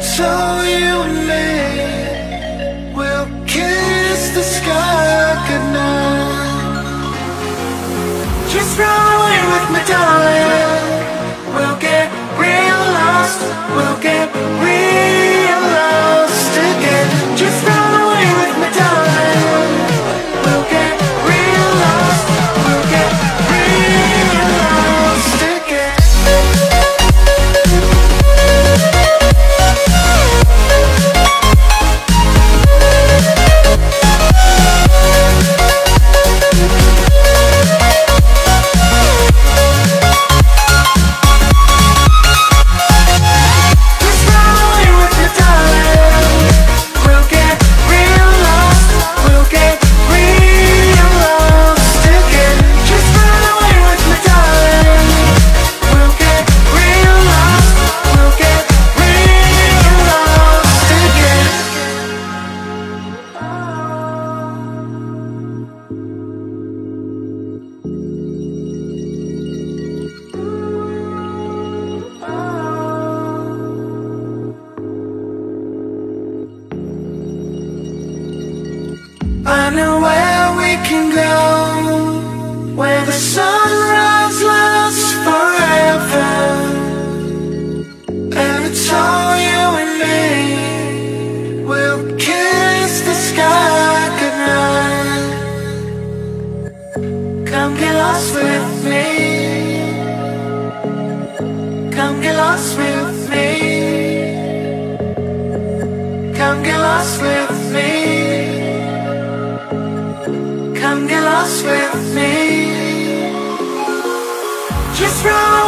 it's all you and me. Just I know where we can go, where the sunrise lasts forever, and it's all you and me. We'll kiss the sky goodnight. Come get lost with me. Come get lost with me. Come get lost with me. Come get lost with me. Just run.